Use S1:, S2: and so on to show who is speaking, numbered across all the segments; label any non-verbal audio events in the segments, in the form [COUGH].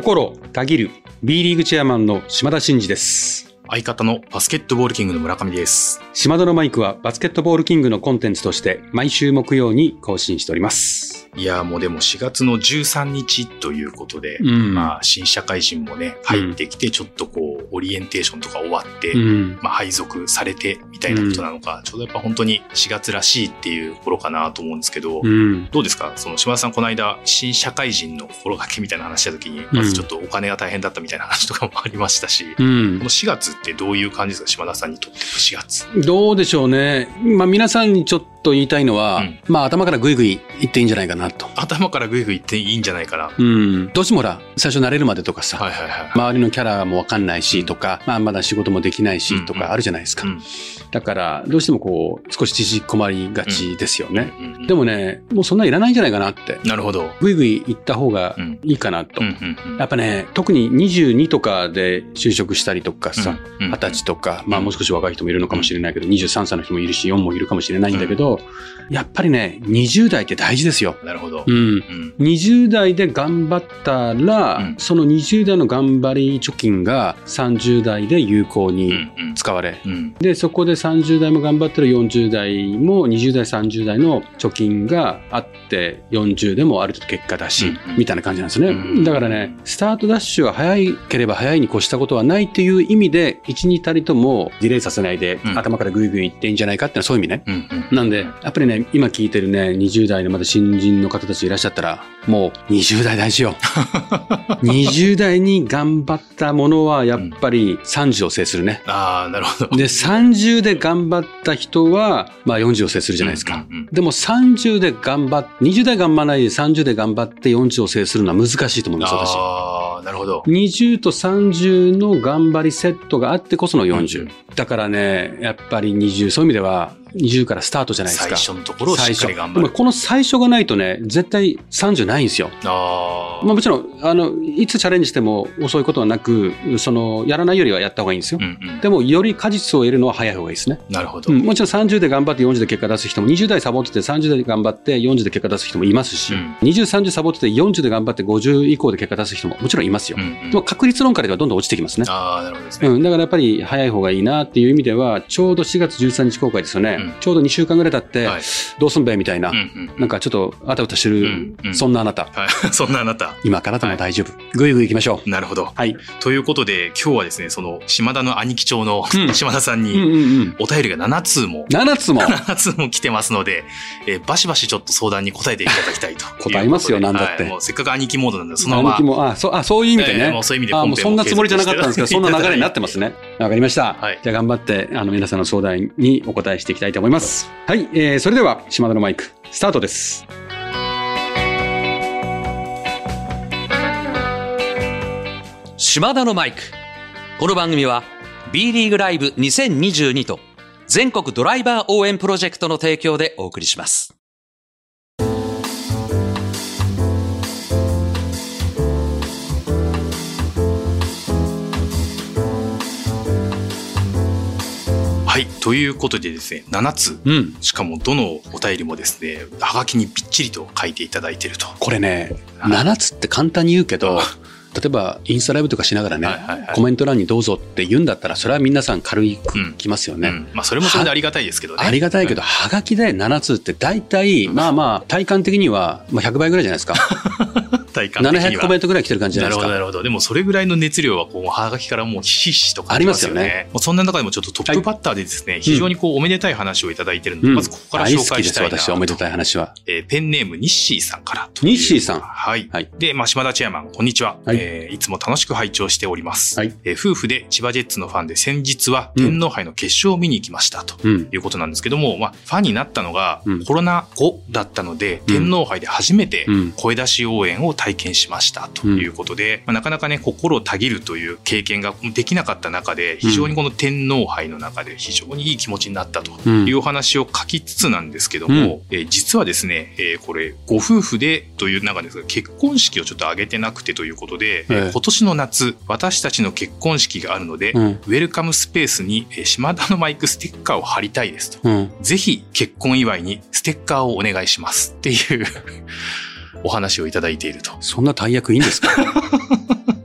S1: 心たぎる B リーグチェアマンの島田真二です。
S2: 相方のバスケットボールキングの村上です。
S1: 島田のマイクはバスケットボールキングのコンテンツとして毎週木曜に更新しております。
S2: いやーもうでも4月の13日ということで、
S1: うん
S2: まあ新社会人もね、入ってきてちょっとこう、オリエンテーションとか終わって、
S1: うん。
S2: まあ配属されてみたいなことなのか、ちょうどやっぱ本当に4月らしいっていう頃かなと思うんですけど、
S1: うん。
S2: どうですか？その島田さんこの間、新社会人の心がけみたいな話した時に、まずちょっとお金が大変だったみたいな話とかもありましたし、こ
S1: うん
S2: の。4月ってどういう感じですか？島田さんにとって4月。
S1: どうでしょうね。まあ皆さんにちょっと言いたいのは、
S2: うん
S1: まあ頭からグイグイ言っていいんじゃないかなと。
S2: 頭からグイグイ言っていいんじゃないかな。
S1: うん。どうしてもほら、最初慣れるまでとかさ、
S2: はいはいはい。
S1: 周りのキャラもわかんないしとか、まあまだ仕事もできないしと
S2: うんうん
S1: かあるじゃないですか。
S2: うん
S1: だから、どうしてもこう、少し縮こまりがちですよね。
S2: うんうん
S1: でもね、もうそんないらないんじゃないかなって。
S2: なるほど。
S1: ぐいぐい行った方が
S2: うん
S1: いいかなと。
S2: うんうんうん
S1: やっぱね、特に22とかで就職したりとかさ、
S2: うんうん
S1: 20歳とか、まあもう少し若い人もいるのかもしれないけど、23歳の人もいるし、4もいるかもしれないんだけど、やっぱりね、20代って大事ですよ。
S2: なるほど
S1: う。ん。
S2: うん
S1: 20代で頑張ったら、
S2: うん
S1: その20代の頑張り貯金が30代で有効
S2: う
S1: に
S2: んうん
S1: 使われ、
S2: うん
S1: で、そこで30代も頑張ってる40代も20代、30代の貯金があって、40でもある程度結果だし、
S2: うんうん
S1: みたいな感じなんですね。
S2: うん
S1: だからね、スタートダッシュは早ければ早いに越したことはないっていう意味で、1、2たりともディレイさせないで、
S2: うん
S1: 頭からグイグイいっていいんじゃないかっていうのはそういう意味ね。
S2: うんうん
S1: なんで、やっぱりね、今聞いてるね、20代のまだ新人の方たちいらっしゃったら、もう20代大事よ。[LAUGHS] 20代に頑張ったものは、やっぱり30を制するね。
S2: ああ、なるほど。
S1: で、30で頑張った人は、まあ40を制するじゃないですか。
S2: うんうんうん
S1: でも30で頑張っ、20代頑張らないで30で頑張って40を制するのは難しいと思います、私。
S2: ああ、なるほど。
S1: 20と30の頑張りセットがあってこその40。
S2: うん
S1: だからね、やっぱり20、そういう意味では20からスタートじゃないですか。
S2: 最初のところをしっかり頑張る。
S1: この最初がないとね、絶対30ないんですよ。
S2: ああ。
S1: まあもちろん、あの、いつチャレンジしても遅いことはなく、その、やらないよりはやった方がいいんですよ。
S2: うんうん
S1: でも、より果実を得るのは早い方がいいですね。
S2: なるほど。
S1: うん、もちろん30で頑張って40で結果出す人も、20代サボってて30で頑張って40で結果出す人もいますし、
S2: うん
S1: 20、30サボってて40で頑張って50以降で結果出す人ももちろんいますよ。
S2: うんうん
S1: でも確率論からではどんどん落ちてきますね。
S2: ああ、なるほどですね。
S1: うん、だからやっぱり早い方がいいなっていう意味では、ちょうど4月13日公開ですよね。
S2: うん
S1: ちょうど2週間ぐらい経って、
S2: はい。
S1: どうすんべみたいな、
S2: うんうん
S1: なんかちょっとあたふたしてる、
S2: うんうん
S1: そんなあなた、
S2: はい。[LAUGHS] そんなあなた。
S1: 今からでも大丈夫。ぐいぐい行きましょう。
S2: なるほど。
S1: はい。
S2: ということで、今日はですね、その、島田の兄貴長の
S1: うん
S2: 島田さんに、
S1: うん。
S2: お便りが7通も、
S1: 7つも。
S2: 7通 [LAUGHS] も来てますので、えーバシバシちょっと相談に答えていただきたいと。
S1: 答えますよなんだって
S2: はいもうせっかく兄貴モードなんで、そのまま。
S1: 兄貴も、あ、そう、あ、そういう意味でね。
S2: えーもうそういう意味で
S1: もうそんなつもりじゃなかったんですけど、そんな流れになってます
S2: ね。
S1: ね。わかりました。
S2: はい
S1: じゃあ頑張って、あの、皆さんの相談にお答えしていきたいと思います。はい。えー、それでは、島田のマイク、スタートです。
S3: 島田のマイク。この番組は B リーグライブ2022と全国ドライバー応援プロジェクトの提供でお送りします。
S2: はい。ということでですね、7つ。
S1: うん。
S2: しかもどのお便りもですね、はがきにびっちりと書いていただいていると。
S1: これね、
S2: はい
S1: 7つって簡単に言うけど、[LAUGHS] 例えばインスタライブとかしながらね、
S2: はいはいはい
S1: コメント欄にどうぞって言うんだったら、それは皆さん軽いくきますよね。
S2: うん。まあ、それもそれでありがたいですけどね。
S1: ありがたいけど、
S2: は
S1: はがきで7つって大体、まあまあ、体感的には、まあ100倍ぐらいじゃないですか。[LAUGHS]
S2: 体感的には
S1: 700コメントぐらい来てる感じじゃ
S2: なるほど、な
S1: ないですか。
S2: るほど。でも、それぐらいの熱量は、こう、はがきからもう、ひしひしと感じ
S1: ありますよね
S2: ね。もうそんな中でも、ちょっとトップバッターでですね、非常にこう、おめでたい話をいただいてるので、
S1: うん
S2: まずここから
S1: 大
S2: 紹介したいな
S1: 私はおめで
S2: と。
S1: たい話は。
S2: えーペンネーム、ニッシーさんからという。
S1: ニッシーさん
S2: はい。
S1: はい
S2: で、まあ、島田チェアマン、こんにちは。
S1: はい
S2: いえーいつも楽しく拝聴しております。
S1: はい
S2: えー夫婦で千葉ジェッツのファンで、先日は
S1: うん
S2: 天皇杯の決勝を見に行きましたと。
S1: うん。
S2: いうことなんですけども、まあ、ファンになったのが
S1: うん
S2: コロナ後だったので、
S1: うん
S2: 天皇杯で初めて
S1: うん
S2: 声出し応援を体験しましたということで、まあ、なかなかね、心たぎるという経験ができなかった中で、非常にこの天皇杯の中で非常にいい気持ちになったと
S1: うん
S2: いうお話を書きつつなんですけども、えー実はですね、えーこれ、ご夫婦でという中ですが、結婚式をちょっと挙げてなくてということで、え今年の夏、私たちの結婚式があるので、
S1: うん。
S2: ウェルカムスペースにえー島田のマイクステッカーを貼りたいですと。
S1: うん。
S2: ぜひ結婚祝いにステッカーをお願いしますっていうお話をいただいていると。
S1: そんな大役いいんですか？[LAUGHS]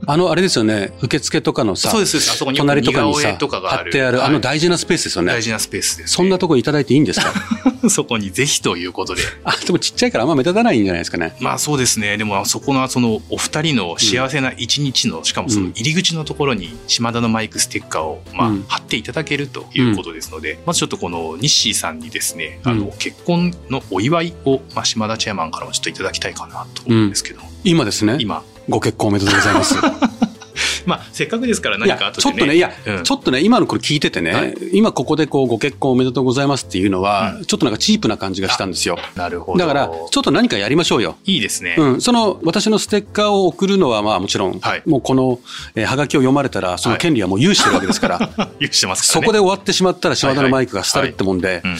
S1: あの、あれですよね、受付とかのさ
S2: そう、です、あそこに
S1: 隣とかにさ
S2: とかがあ
S1: ってある、
S2: はい
S1: あの大事なスペースですよね。
S2: 大事なスペースです、ね。
S1: そんなとこいただいていいんですか？[LAUGHS]
S2: そこにぜひということで。
S1: あ、でもちっちゃいからあんま目立たないんじゃないですかね。
S2: まあそうですね。でもそこのそのお二人の幸せな一日の、しかもその入り口のところに島田のマイクステッカーをまあ
S1: うん
S2: 貼っていただけるということですので、まずちょっとこのニッシーさんにですね、あ
S1: うん
S2: の結婚のお祝いをまあ島田チェアマンからもちょっといただきたいかなと思うんですけど、
S1: 今ですね、
S2: 今、
S1: ご結婚おめでとうございます。[LAUGHS]
S2: まあせっかくですから
S1: い
S2: 何か
S1: や、
S2: 後でね。
S1: ちょっとね、いや、
S2: うん。
S1: ちょっとね、今のこれ聞いててね、
S2: はい。
S1: 今ここでこう、ご結婚おめでとうございますっていうのは、ちょっとなんかチープな感じがしたんですよ。
S2: なるほど。
S1: だから、ちょっと何かやりましょうよ。
S2: いいですね。
S1: うん、その私のステッカーを送るのはまあもちろん、
S2: はい。
S1: もうこの、えー、はがきを読まれたらその権利はもう有してるわけですから、[LAUGHS]
S2: 許してますか
S1: そ
S2: らね。
S1: こで終わってしまったら島田のマイクが廃るってもんで、
S2: うんうん。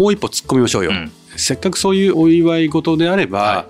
S1: もう一歩突っ込みましょうよ、
S2: うん
S1: せっかくそういうお祝い事であれば、
S2: は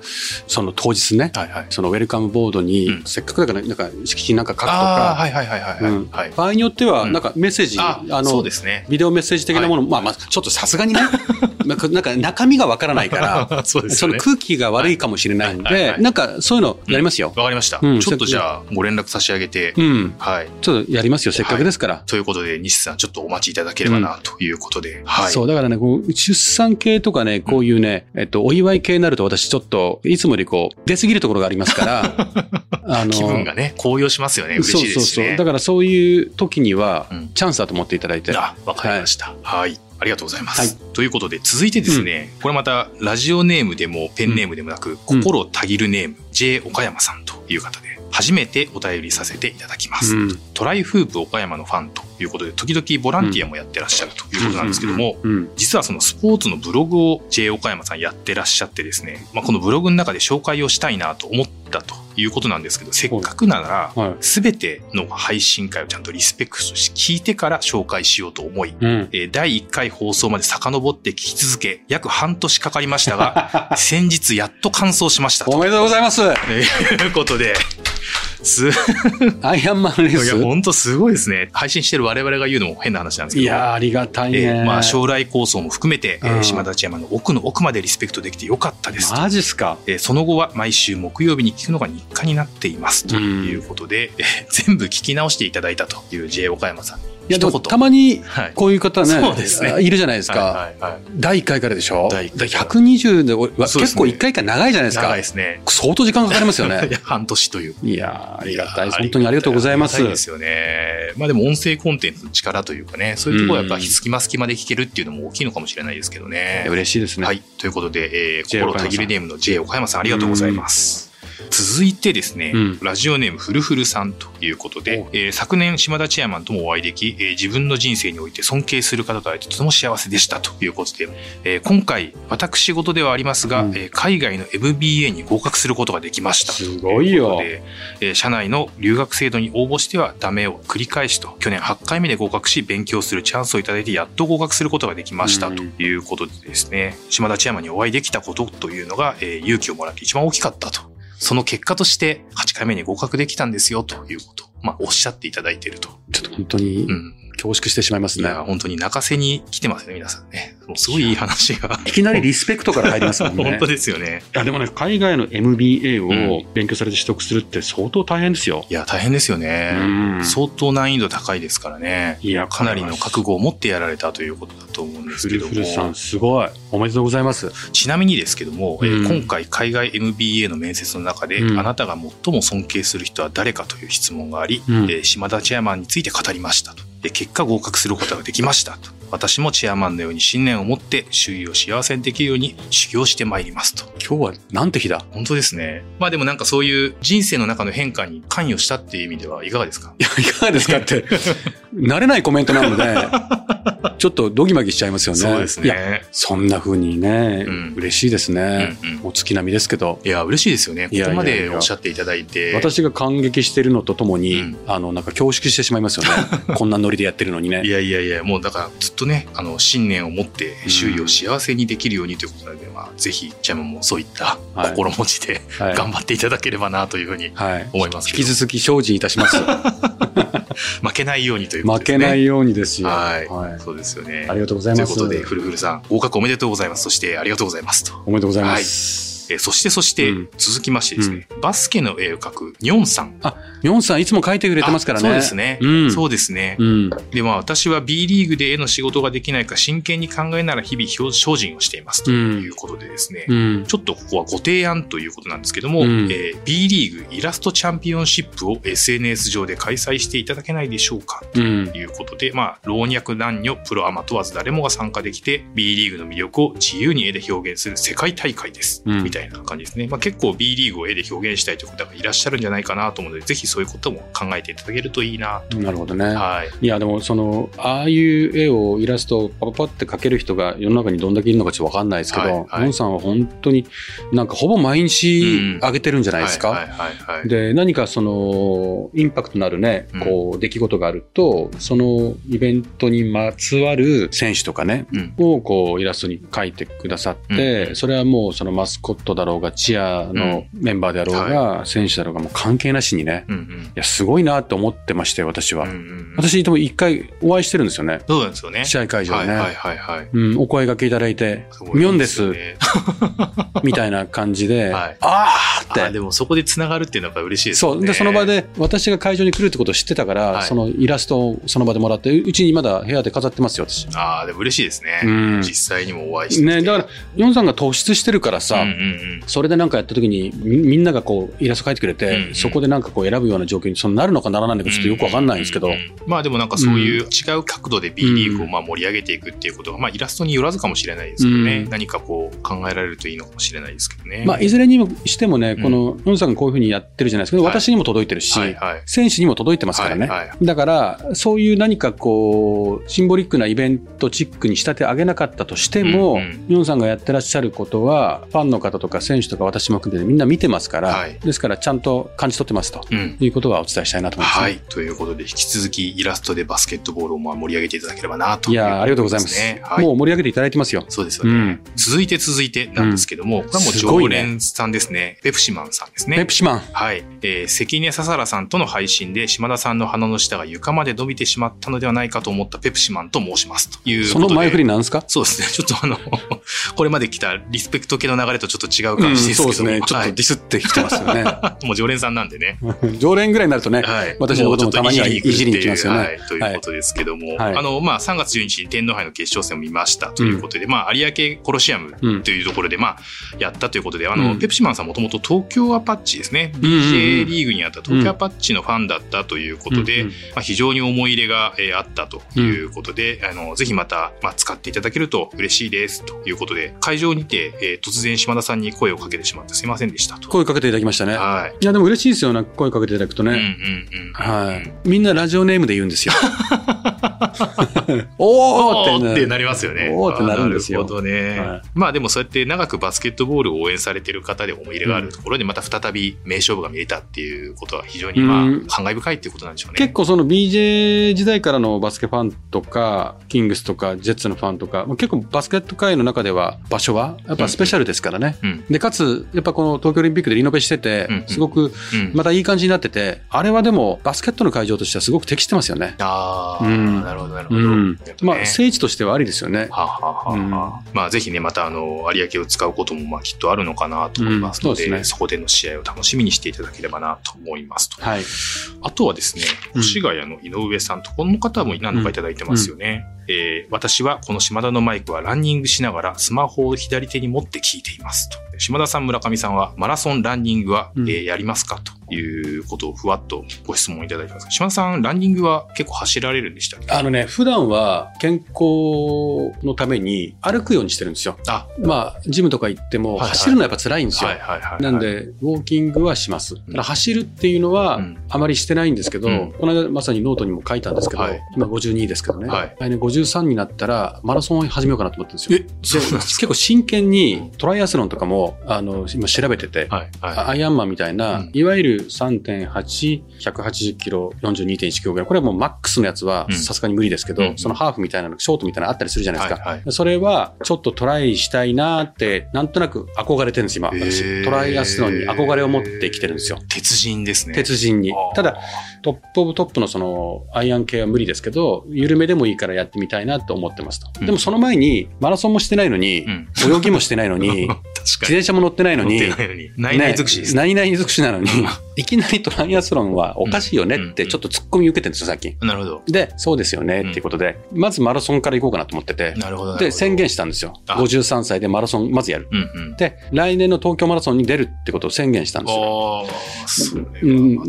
S1: その当日ね、
S2: はいはい。
S1: そのウェルカムボードに、
S2: うん
S1: せっかくだからなんか色紙なんか書くとか、
S2: はいはいはいはい。
S1: うん
S2: はい。
S1: 場合によっては
S2: うん
S1: なんかメッセージ、
S2: あ
S1: あの
S2: そうですね。
S1: ビデオメッセージ的なもの、まあまあちょっとさすがにね [LAUGHS] なんか中身がわからないから [LAUGHS]
S2: そうですよね。
S1: その空気が悪いかもしれないん
S2: はいはいはい
S1: でなんかそういうのやりますよ。
S2: わかりました。
S1: うん
S2: ちょっとじゃあ、ご連絡差し上げて、
S1: うん
S2: はい。
S1: ちょっとやりますよ、せっかくですから。
S2: ということで、西さん、ちょっとお待ちいただければな、ということで、はい。
S1: そう、だからね、こう出産系とかね、こういうね、えっと、お祝い系になると私ちょっと、いつもよりこう、出過ぎるところがありますから、[LAUGHS] あの、
S2: 気分がね、高揚しますよね。嬉しいですしね。
S1: そうそうそう。だからそういう時には
S2: うん、
S1: チャンスだと思っていただいて。
S2: あ、わかりました。はい。ありがとうございます。
S1: はい
S2: ということで、続いてですね、これまた、ラジオネームでも、ペンネームでもなく、
S1: うん
S2: 心をたぎるネーム、J. 岡山さんという方で、初めてお便りさせていただきます。
S1: うん
S2: トライフープ岡山のファンということで、時々ボランティアもやってらっしゃるということなんですけども、
S1: うん。
S2: 実はそのスポーツのブログを J 岡山さんやってらっしゃってですね、まあ、このブログの中で紹介をしたいなと思ったということなんですけど、せっかくなら、
S1: はい。
S2: すべての配信会をちゃんとリスペクトして聞いてから紹介しようと思い、
S1: うん。
S2: えー第1回放送まで遡って聞き続け、約半年かかりましたが、[LAUGHS] 先日やっと完走しましたと
S1: おめでとうございます [LAUGHS]
S2: いうことで、す、い
S1: アイアンマンレー
S2: や、
S1: ス。
S2: 本当すごいですね。配信してる我々が言うのも変な話なんですけど。
S1: いやー、ありがたいね。
S2: えーまあ、将来構想も含めて、えー
S1: うん
S2: 島田千山の奥の奥までリスペクトできてよかったですと。
S1: マジっすか？
S2: えーその後は毎週木曜日に聞くのが日課になっていますということで、えー全部聞き直していただいたという J 岡山さんに
S1: いや、でも。たまに
S2: はい
S1: こういう方ね、
S2: そうですね
S1: あいるじゃないですか。
S2: はいはいはい
S1: 第1回からでしょ？
S2: 第一回
S1: だから120で、結構1回から長いじゃないですか
S2: 長い。ですね。
S1: 相当時間かかりますよ
S2: い
S1: ね。
S2: や [LAUGHS] 半年という。
S1: いやーありがたい。
S2: や
S1: 本当にありがとうございます。
S2: ですよね。まあでも音声コンテンツの力というかね、そういうところはやっぱ隙間隙間で聞けるっていうのも大きいのかもしれないですけどね。
S1: 嬉しいですね。
S2: はい。ということで、えー、心たぎりネームの J 岡山さんありがとうございます。続いてですね、
S1: うん
S2: ラジオネームフルフルさんということで、えー昨年島田チェアマンともお会いでき、えー自分の人生において尊敬する方と会えてとても幸せでしたということで、えー今回私事ではありますが、
S1: うん
S2: えー海外の MBA に合格することができました。
S1: すごいよ
S2: でえー社内の留学制度に応募してはダメを繰り返しと、去年8回目で合格し、勉強するチャンスをいただいて、やっと合格することができました
S1: うん
S2: ということでですね、島田千山にお会いできたことというのが、えー勇気をもらって一番大きかったと。その結果として、8回目に合格できたんですよということを、まあ、おっしゃっていただいていると。
S1: ちょっと本当に
S2: うん。
S1: 恐縮してしまいますね。
S2: いや、本当に泣かせに来てますね、皆さんね。もうすごいいい話が。
S1: いきなりリスペクトから入りますもんね。[LAUGHS]
S2: 本当ですよね。
S1: いやでもね、海外の MBA
S2: う
S1: を勉強されて取得するって相当大変ですよ。
S2: いや、大変ですよ
S1: う
S2: ね。
S1: ん
S2: 相当難易度高いですからね。
S1: いや、
S2: かなりの覚悟を持ってやられたということだと思うんですけども。
S1: フルさん、すごい。おめでとうございます。
S2: ちなみにですけども、えー
S1: うん
S2: 今回海外 MBA の面接の中で、
S1: うん
S2: あなたが最も尊敬する人は誰かという質問があり、
S1: うん
S2: えー島田チェアマンについて語りましたと。で結果合格することができましたと。私もチェアマンのように信念を持って周囲を幸せにできるように修行してまいりますと。
S1: 今日はなんて日だ？
S2: 本当ですね。まあでもなんかそういう人生の中の変化に関与したっていう意味ではいかがですか？
S1: いや、いかがですかって、[LAUGHS] 慣れないコメントなので、ちょっとドギマギしちゃいますよね。
S2: そうです
S1: いや、
S2: ね。
S1: そんな風にね、
S2: うん
S1: 嬉しいですね。
S2: うんうん
S1: お月並みですけど。
S2: いや、嬉しいですよね。こ
S1: いやいやいや
S2: こまでおっしゃっていただいて。
S1: 私が感激してるのとともに、
S2: うん
S1: あの、なんか恐縮してしまいますよね。[LAUGHS] こんなノリでやってるのにね。
S2: いやいやいや、もうだからずっとね、あの、信念を持って周囲を幸せにできるようにということなので、まあ、ぜひ、ジャムもそういった
S1: はい
S2: 心持ちで、
S1: はい。
S2: 頑張っていただければなというふうに
S1: はい。
S2: 思いますけど、
S1: 引き続き精進いたします。[LAUGHS] [LAUGHS]
S2: 負けないようにということ
S1: 負
S2: ですね。
S1: けないようにですよ。
S2: はい、
S1: はい
S2: そうですよね。
S1: ありがとうございます。
S2: ということで、フルフルさん、合格おめでとうございます。そして、ありがとうございますと。
S1: おめでとうございます。
S2: えーそしてそして
S1: うん
S2: 続きましてですね、バスケの絵を描くニョンさん。
S1: ヨンさんいつも書いてくれてますからね。
S2: あそうですね。
S1: うん。
S2: そうですね。
S1: うん。
S2: で、まあ私は B リーグで絵の仕事ができないか真剣に考えながら日々表精進をしていますということでですね。
S1: うん。
S2: ちょっとここはご提案ということなんですけども、
S1: うん
S2: えー B リーグイラストチャンピオンシップを SNS 上で開催していただけないでしょうか
S1: うん
S2: と。いうことで、まあ、老若男女、プロアマ問わず誰もが参加できて、B リーグの魅力を自由に絵で表現する世界大会です。たいな感じですね。まあ、結構 B リーグを絵で表現したいという方がいらっしゃるんじゃないかなと思うので、ぜひそういうことも考えていただけるといいなと。
S1: なるほどね。
S2: はい。
S1: いや、でも、その、ああいう絵を、イラストをパパパって描ける人が世の中にどんだけいるのかちょっとわかんないですけど、
S2: はいはい
S1: さんは本当になんかほぼ毎日
S2: うん
S1: 上げてるんじゃないですか？で、何かその、インパクトのあるね
S2: うん、
S1: こう、出来事があると、そのイベントにまつわる選手とかね、
S2: うん。
S1: をこうイラストに描いてくださって、
S2: うん
S1: それはもうそのマスコットだろうが、チアのメンバーであろうが、選手だろうが、もう関係なしにね、
S2: うんうん
S1: いや、すごいなって思ってましたよ、私は。
S2: うんうんうん。
S1: 私、でも一回お会いしてるんですよね。
S2: そうなんですよね。
S1: 試合会場でね。
S2: はいはいはいはい。
S1: うん、お声掛けいただいて、ミョンです [LAUGHS] みたいな感じで、
S2: はい
S1: あーって。
S2: あでもそこで繋がるっていうのはやっぱ嬉しいですよね。
S1: そう。で、その場で、私が会場に来るってことを知ってたから、
S2: はい
S1: そのイラストをその場でもらって、ううちにまだ部屋で飾ってますよ、私。
S2: ああ、でも嬉しいですね。
S1: うん
S2: 実際にもお会いして。
S1: ね、だから、ヨンさんが突出してるからさ、
S2: うんうんうん。
S1: それでなんかやった時にみみんながこうイラスト描いてくれて、
S2: うんうん。
S1: そこでなんかこう選ぶような状況にそのなるのかならないのかちょっとよくわかんないんですけど、
S2: うううん。まあでもなんかそういう違う角度で B リーグをまあ盛り上げていくっていうことが、まあイラストによらずかもしれないですけどね、
S1: うん。
S2: 何かこう考えられるといいのかもしれないですけどね。
S1: まあいずれにもしてもね、
S2: うん。
S1: このヨンさんがこういうふうにやってるじゃないですか、
S2: はい。
S1: 私にも届いてるし、
S2: はいはい。
S1: 選手にも届いてますからね。
S2: はいは
S1: だから、そういう何かこう、シンボリックなイベントチックに仕立て上げなかったとしても、
S2: うんうん。
S1: ヨンさんがやってらっしゃることは、ファンの方とか選手とか私も含めてみんな見てますから、
S2: はい
S1: ですからちゃんと感じ取ってますと
S2: うん。
S1: いうことはお伝えしたいなと思います、
S2: はい。ということで、引き続きイラストでバスケットボールをまあ盛り上げていただければなと
S1: いやーありがとうございます。
S2: ね。はい。
S1: もう盛り上げていただいてますよ。
S2: そうですよね。
S1: うん
S2: 続いて続いてなんですけども、これはもう常連さんですね。ペプシマンさんですね。
S1: ペプシマン。
S2: はい。えー関根笹原さんとの配信で島田さんの鼻の下が床まで伸びてしまったのではないかと思ったペプシマンと申しますという。
S1: その前振りなんですか？
S2: そうですね。ちょっとあの、[LAUGHS] これまで来たリスペクト系の流れとちょっと違う感じですけど、
S1: そうですね。ちょっ
S2: はい
S1: とディスってきてますよね。[LAUGHS]
S2: もう常連さんなんでね。[LAUGHS]
S1: 常連ぐらいになるとね、
S2: はい。
S1: 私のこともたまにはいじりに来ますよね。
S2: はい。ということですけども、
S1: はい。
S2: あの、まあ、3月12日に天皇杯の決勝戦を見ましたということで、まあ、有明コロシアム
S1: うん。
S2: というところで、まあ、やったということで、あの、
S1: うん。
S2: ペプシマンさんもともと東京アパッチですね、
S1: うん。うんうん
S2: BJ リーグにあった東京アパッチのファンだったということで、
S1: うん。うん。
S2: まあ、非常に思い入れが、えーあったということで、あの、ぜひまた、まあ、使っていただけると嬉しいですということで、会場にて、えー突然島田さんに声をかけてしまってすいませんでしたと。
S1: 声かけていただきましたね。
S2: はい。
S1: いや、でも嬉しいですよね。声かけていただくと
S2: うんうん
S1: ね。
S2: うん。
S1: はい。みんなラジオネームで言うんですよ。[LAUGHS] おーってね
S2: おーってなりますよね。
S1: おーってなるんですよ
S2: なるほどね。
S1: はい
S2: まあでもそうやって長くバスケットボールを応援されてる方で思い入れがあるところでまた再び名勝負が見れたっていうことは非常にまあ
S1: うん
S2: 感慨深いっていうことなんでしょうね。
S1: 結構その BJ 時代からのバスケファンとか、キングスとか、ジェッツのファンとか、まあ結構バスケット界の中では場所はやっぱスペシャルですからね。
S2: うん。
S1: で、かつ、やっぱこの東京オリンピックでリノベしててすごく
S2: うん。
S1: またいい感じになってて、あれはでもバスケットの会場としてはすごく適してますよね。
S2: ああ、
S1: うん
S2: なるほどなるほど。
S1: うん。まあ、
S2: ね
S1: 聖地としてはありですよね。
S2: はあはあはまあぜひね、またあの、有明を使うこともまあきっとあるのかなと思いますので、
S1: うんそ
S2: こでの試合を楽しみにしていただければなと思いますと。
S1: はい。
S2: あとはですね、
S1: うん
S2: 越谷の井上さんと、この方も何度かいただいてますよね。えー私はこの島田のマイクはランニングしながらスマホを左手に持って聞いていますと。島田さん、村上さんはマラソン、ランニングは、
S1: うん
S2: えーやりますかということをふわっとご質問いただいてます。島田さん、ランニングは結構走られるんでしたっけ？
S1: あのね、普段は健康のために歩くようにしてるんですよ。
S2: あ、
S1: まあ、ジムとか行っても走るのはやっぱ辛いんですよ。
S2: はいはいはいはい。
S1: なん、で、ウォーキングはします。だから走るっていうのは
S2: うん
S1: あまりしてないんですけど、
S2: うん
S1: この間まさにノートにも書いたんですけど、
S2: はい
S1: 今52ですけどね、
S2: はい
S1: 来年53になったらマラソンを始めようかなと思ってるんですよ。結構真剣にトライアスロンとかもあの今調べてて、
S2: はいは
S1: アイアンマンみたいな、
S2: うん
S1: いわゆる3.8、180キロ、42.1キロぐらい。これはもうマックスのやつは
S2: うん
S1: さすがに無理ですけど、
S2: うん
S1: そのハーフみたいなの、ショートみたいなのあったりするじゃ
S2: い。
S1: ないですか。
S2: はいはい
S1: それはちょっとトライしたいなって、なんとなく憧れてるんです、今。私トライアスロンに憧れを持ってきてるんですよ。
S2: 鉄人ですね。
S1: 鉄人に。ただ、top of top のそのアイアン系は無理ですけど、緩めでもいいからやってみたいなと思ってますと。
S2: うん
S1: でもその前に、マラソンもしてないのに
S2: う、ん。
S1: 泳ぎもしてないの [LAUGHS] に、自転車も乗ってないのに、
S2: 乗ってないのに。ないない尽くしですね。
S1: ないない尽くしなのに、いきなりトライアスロンはおかしいよねってちょっと突っ込み受けてるんですよ、最近。
S2: なるほど。
S1: で、そうですよねっていうことで、まずマラソンから行こうかなと思ってて、
S2: なるほど。
S1: で、宣言
S2: し
S1: したんですよ。
S2: あ
S1: 53歳でマラソンまずやる。
S2: うんうん。
S1: で、来年の東京マラソンに出るってことを宣言したんですよ。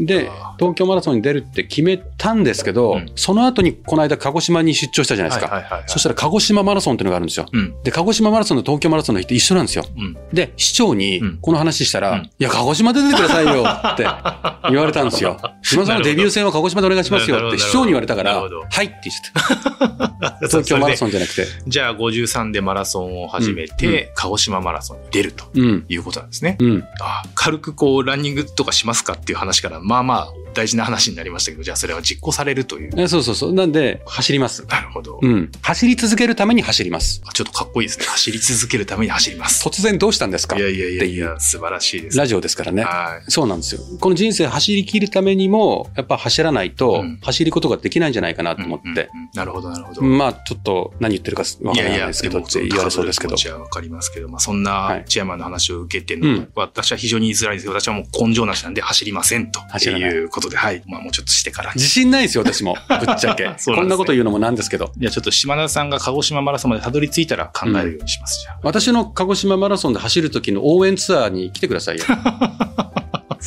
S1: で、東京マラソンに出るって決めたんですけど、
S2: うん
S1: その後にこの間鹿児島に出張したじゃないですか。
S2: はいはいはいはい。
S1: そしたら鹿児島マラソンっていうのがあるんですよ。
S2: うん。
S1: で、鹿児島マラソンと東京マラソンの日って一緒なんですよ。
S2: うん。
S1: で、市長に
S2: うん
S1: この話したら、
S2: うん
S1: いや、鹿児島で出てくださいよって [LAUGHS] [LAUGHS] 言われたんですよ。島さんのデビュー戦は鹿児島でお願いしますよって市長に言われたから、はいって言っちゃった。[LAUGHS] 東京マラソンじゃなくて。
S2: じゃあ53でマラソンを始めて、鹿児島マラソンに出ると
S1: うん。
S2: いうことなんですね。
S1: うん。
S2: あ軽くこうランニングとかしますかっていう話から、まあまあ大事な話になりましたけど、じゃあそれは実行されるという。
S1: えそうそうそう。なんで、走ります。
S2: なるほど。
S1: うん。走り続けるために走ります。
S2: ちょっとかっこいいですね。走り続けるために走ります。
S1: 突然どうしたんですか？
S2: いやいやいや
S1: い
S2: や、素晴らしいです。
S1: ラジオですからね。
S2: はい。
S1: そうなんですよ。この人生走り切るためにも、やっぱ走らないと
S2: うん、
S1: 走ることができないんじゃないかなと思って。
S2: うんうんうんなるほど、なるほど。
S1: まあ、ちょっと何言ってるかわからない
S2: いやいや、
S1: ですけど、
S2: も
S1: って言われそうですけど
S2: わかりますけど、まあそん
S1: は
S2: ないチェアマンの話を受けての、
S1: うん
S2: 私は非常に言いづらいんですけど、私はもう根性なしなんで走りませんと
S1: 走らない
S2: いうことで、はい。まあもうちょっとしてから。
S1: 自信ないですよ、私も。ぶっちゃけ。[LAUGHS]
S2: ね
S1: こんなこと言うのもなんですけど。
S2: じゃあちょっと島田さんが鹿児島マラソンまでたどり着いたら考えるようにします、じゃあ。
S1: 私の鹿児島マラソンで走る時の応援ツアーに来てくださいよ。[LAUGHS]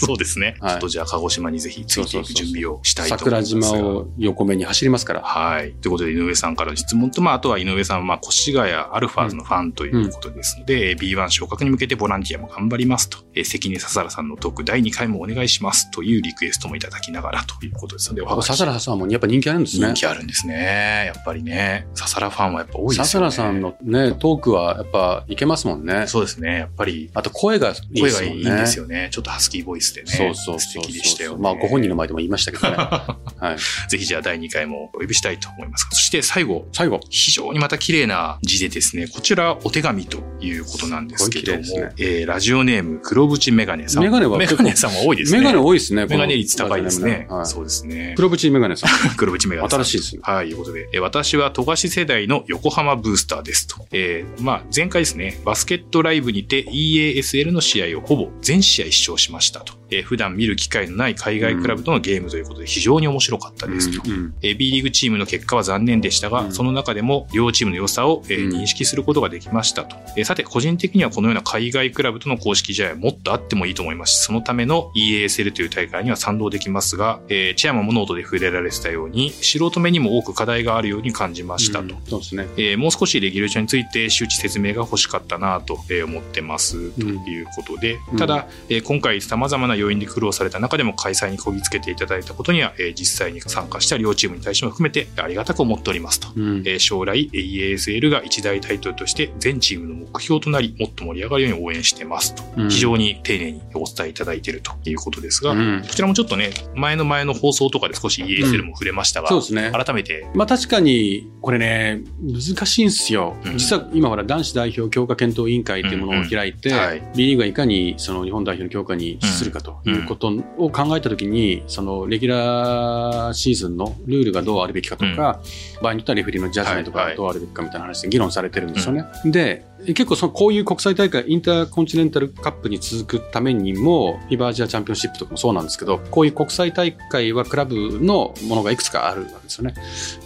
S2: そうですね。
S1: はい
S2: ちょっとじゃあ鹿児島にぜひついていく準備をしたいと思い
S1: 桜
S2: ますが。
S1: 島を横目に走りますから。
S2: はい。ということで、井上さんからの質問と、まあ、あとは井上さんは、まあ、越谷アルファーズのファンということですので、えー B1 昇格に向けてボランティアも頑張りますと、えー関根笹原さんのトーク第2回もお願いしますというリクエストもいただきながらということですので、
S1: 笹原さんもやっぱ人気あるんですね
S2: 人。気あるんですね。やっぱりね。笹原ファンはやっぱ多いですね。
S1: 原さんのね、トークはやっぱいけますもんね。
S2: そうですね。やっぱり、
S1: あと声がいいですね。
S2: 声がいいんですよね。ちょっとハスキーボイスでね。
S1: そうそうそう
S2: 素敵でしたよ、ね。
S1: まあ、ご本人の前でも言いましたけどね。[LAUGHS] はい。
S2: ぜひじゃあ第2回もお呼びしたいと思います。そして最後、
S1: 最後。
S2: 非常にまた綺麗な字でですね、こちらお手紙ということなんですけども、
S1: すごい綺麗
S2: えーラジオネーム黒縁メガネさん。
S1: メガネは
S2: メガネさんは多いですね。
S1: メガネ多いですね。
S2: メガネ率高いですね。
S1: はい
S2: そうですね。
S1: 黒縁メガネさん。[LAUGHS]
S2: 黒縁メガネさん。
S1: 新しいですね
S2: はい、いうことで、えー私は富樫世代の横浜ブースターですと。えーまあ、前回ですね、バスケットライブにて EASL の試合をほぼ全試合視聴しましたと。えー普段見る機会のない海外クラブとのゲームということで非常に面白かったですと。
S1: うん
S2: えー B リーグチームの結果は残念でしたが、
S1: うん。
S2: その中でも両チームの良さを、えー
S1: うん。
S2: 認識することができましたと、えーさて、個人的にはこのような海外クラブとの公式試合はもっとあってもいいと思いますし、そのための EASL という大会には賛同できますが、えーチェアマンもノートで触れられてたように、素人目にも多く課題があるように感じましたと。
S1: うん。そうですね。
S2: えーもう少しレギュレーションについて周知説明が欲しかったなとえー思ってますということで、
S1: うん。
S2: ただ、えー今回様々な要因で苦労された中でも開催にこぎつけていただいたことには、えー実際に参加した両チームに対しても含めてありがたく思っておりますと。
S1: うん。
S2: えー将来 EASL が一大タイトルとして全チームの目標となりもっと盛り上がるように応援してますと、
S1: うん。
S2: 非常に丁寧にお伝えいただいているということですが、
S1: うん。
S2: こちらもちょっとね前の前の放送とかで少し EASL も触れましたが、
S1: そうですね。
S2: 改めて。
S1: まあ確かに、これね、難しいんですよ。
S2: うん。
S1: 実は今ほら、男子代表強化検討委員会というものを開いて、
S2: うんうんはい
S1: B リーグがいかにその日本代表の強化に資するかということを考えたときに、そのレギュラーシーズンのルールがどうあるべきかとか、場合によってはレフェリーのジャッジメントがどうあるべきかみたいな話で議論されてるんですよね。で、結構そのこういう国際大会、インターコンチネンタルカップに続くためにも、フィバージアチャンピオンシップとかもそうなんですけど、こういう国際大会はクラブのものがいくつかあるわけですよね。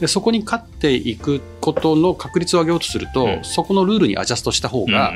S1: で、そこに勝っていくことの確率を上げようとすると、
S2: うん
S1: そこのルールにアジャストした方が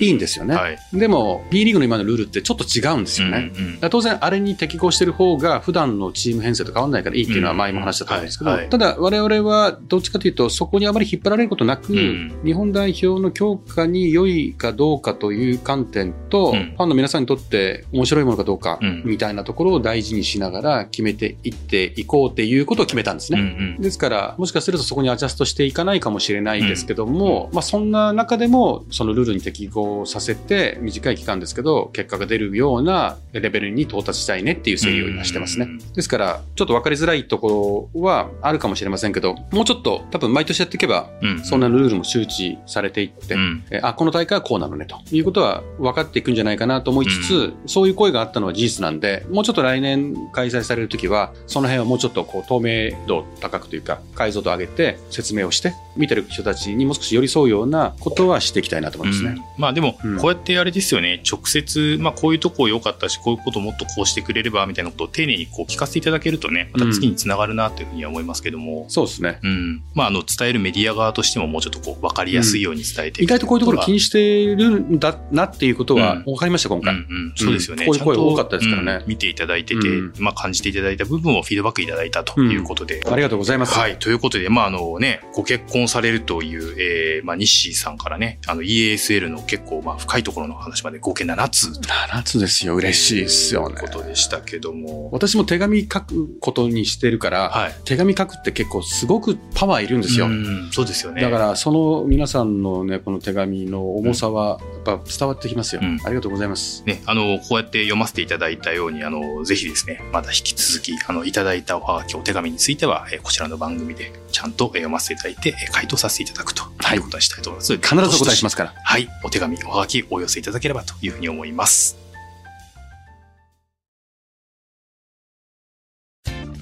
S1: いいんですよね。
S2: はい。
S1: でも、B リーグの今のルールってちょっと違うんですよね。
S2: うんうん
S1: 当然、あれに適合してる方が普段のチーム編成と変わらないからいいっていうのは前も話したと思うんですけど、
S2: うんはいはい
S1: ただ我々はどっちかというとそこにあまり引っ張られることなく、
S2: うん
S1: 日本代表の強化に良いかどうかという観点と、
S2: うん。
S1: ファンの皆さんにとって面白いものかどうか
S2: うん。
S1: みたいなところを大事にしながら決めていっていこうっていうことを決めたんですね。
S2: うんうん。
S1: ですから、もしかするとそこにアジャストしていかないかもしれないですけども、まあそんな中でも、そのルールに適合させて、短い期間ですけど、結果が出るようなレベルに到達したいねっていう整理を今してますね。
S2: うん
S1: ですから、ちょっと分かりづらいところはあるかもしれませんけど、もうちょっと多分毎年やっていけば、
S2: うん。
S1: そんなルールも周知されていって、
S2: うん
S1: えあ、この大会はこうなのねと。いうことは分かっていくんじゃないかなと思いつつ、そういう声があったのは事実なんで、もうちょっと来年開催されるときは、その辺はもうちょっとこう透明度高くというか、解像度上げて説明をして、見てる人たちにもう少し寄り添うようなことはしていきたいなと思いますね。
S2: うんまあでも
S1: うん、
S2: こうやってあれですよね、直接、まあこういうとこ良かったし、こういうこともっとこうしてくれればみたいなことを丁寧にこう聞かせていただけるとね、また次につながるなというふうには思いますけども、
S1: そうですね。
S2: うん。まああの、伝えるメディア側としてももうちょっとこう、わかりやすいように伝えてい
S1: 意
S2: く
S1: 外とこういうところ気にしてるんだなっていうことは
S2: うん
S1: 分かりました、今回。
S2: うんうん、そうですよね。
S1: うんこういう声多かったですからね
S2: うん見ていただいてて、
S1: うん
S2: まあ感じていただいた部分をフィードバックいただいたということで。
S1: ありがとうございます。
S2: はい。ということで、まあ、あのね、ご結婚されるという、えー、まあ、西さんからね、あの、EASL の結構、まあ、深いところの話まで合計7つと
S1: 7つですよ。嬉しいですよね
S2: いう。ことでしたけども。
S1: 私も手紙書くことにしてるから、
S2: はい。
S1: 手紙書くって結構すごくパワーいるんですよ。
S2: うん、そうですよね。
S1: だからその皆さんのねこの手紙の重さはぱ伝わってきますよ、
S2: うん。
S1: ありがとうございます。
S2: ね、あの、こうやって読ませていただいたように、あの、ぜひですね、まだ引き続き、あの、いただいたおはがき、お手紙については、えーこちらの番組でちゃんとえー読ませていただいて、えー回答させていただくとい。うことにしたいと思います。
S1: 必ずお答えしますから。
S2: はい。お手紙、おはがきお寄せいただければというふうに思います。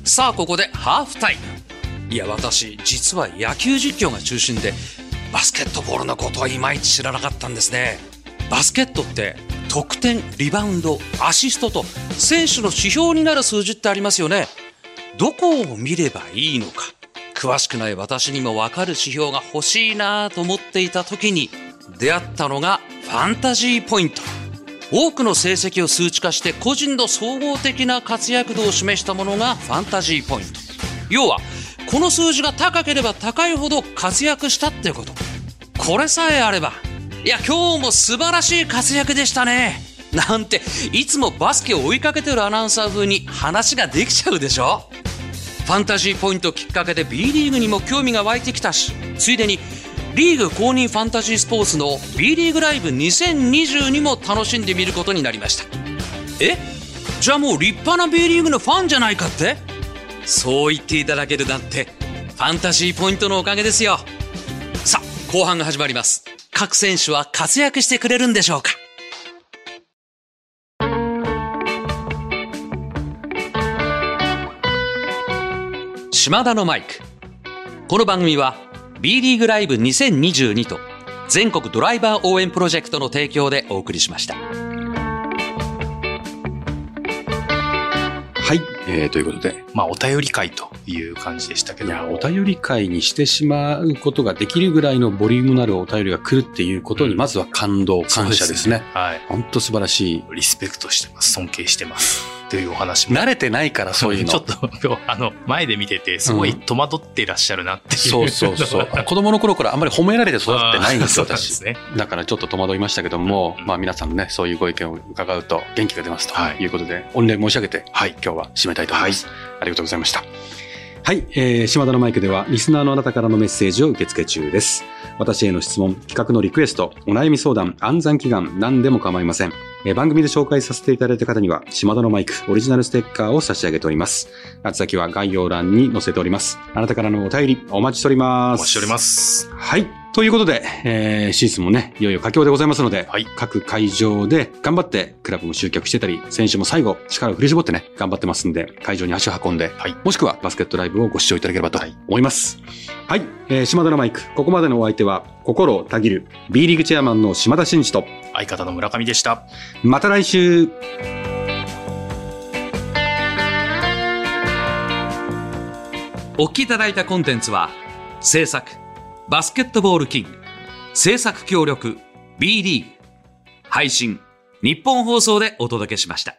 S3: さあここでハーフタイム。いや私実は野球実況が中心でバスケットボールのことはいまいち知らなかったんですねバスケットって得点リバウンドアシストと選手の指標になる数字ってありますよね。どこを見ればいいのか。詳しくない私にも分かる指標が欲しいなと思っていた時に出会ったのがファンタジーポイント。多くの成績を数値化して個人の総合的な活躍度を示したものがファンタジーポイント。要はこの数字が高ければ高いほど活躍したってこと。これさえあればいや今日も素晴らしい活躍でしたね。なんていつもバスケを追いかけてるアナウンサー風に話ができちゃうでしょ。ファンタジーポイントきっかけで B リーグにも興味が湧いてきたしついでにリーグ公認ファンタジースポーツの B リーグライブ2022も楽しんでみることになりました。え？じゃあもう立派な B リーグのファンじゃないかって？そう言っていただけるなんてファンタジーポイントのおかげですよ。後半が始まります。各選手は活躍してくれるんでしょうか？島田のマイク。この番組は B リーグライブ2022と全国ドライバー応援プロジェクトの提供でお送りしました。
S1: はい、えー、ということで
S2: まあ、お便り会という感じでしたけども。
S1: いやお便り会にしてしまうことができるぐらいのボリュームのあるお便りが来るっていうことにまずは感動、感謝ですね。
S2: はい。
S1: 本当素晴らしい
S2: リスペクトしてます。尊敬してます。というお話も。
S1: 慣れてないからそういうの
S2: ちょっと、今日、あの、前で見てて、すごい戸惑ってらっしゃるなっていう。
S1: そうそうそう [LAUGHS] 子供の頃からあんまり褒められて育ってないんですよ
S2: ね。
S1: だからちょっと戸惑いましたけども、
S2: うん
S1: まあ皆さんのね、そういうご意見を伺うと元気が出ますと
S2: はい
S1: いうことで、御礼申し上げて、はい、今日は締めたいと思います。ありがとうございました。はい、えー、島田のマイクでは、リスナーのあなたからのメッセージを受け付け中です。私への質問、企画のリクエスト、お悩み相談、暗算祈願、何でも構いません。えー番組で紹介させていただいた方には、島田のマイク、オリジナルステッカーを差し上げております。宛先は概要欄に載せております。あなたからのお便り、お待ちしております。
S2: お待ちしております。
S1: はい。ということで、えー、シーズンもね、いよいよ佳境でございますので、
S2: はい
S1: 各会場で頑張ってクラブも集客してたり、選手も最後力を振り絞ってね、頑張ってますんで、会場に足を運んで、
S2: はい
S1: もしくはバスケットライブをご視聴いただければと思います。はい。えー、島田のマイク、ここまでのお相手は、心をたぎる B リーグチェアマンの島田真二と、
S2: 相方の村上でした。
S1: また来週
S3: お聞きいただいたコンテンツは制作バスケットボールキング。制作協力 B リーグ配信日本放送でお届けしました。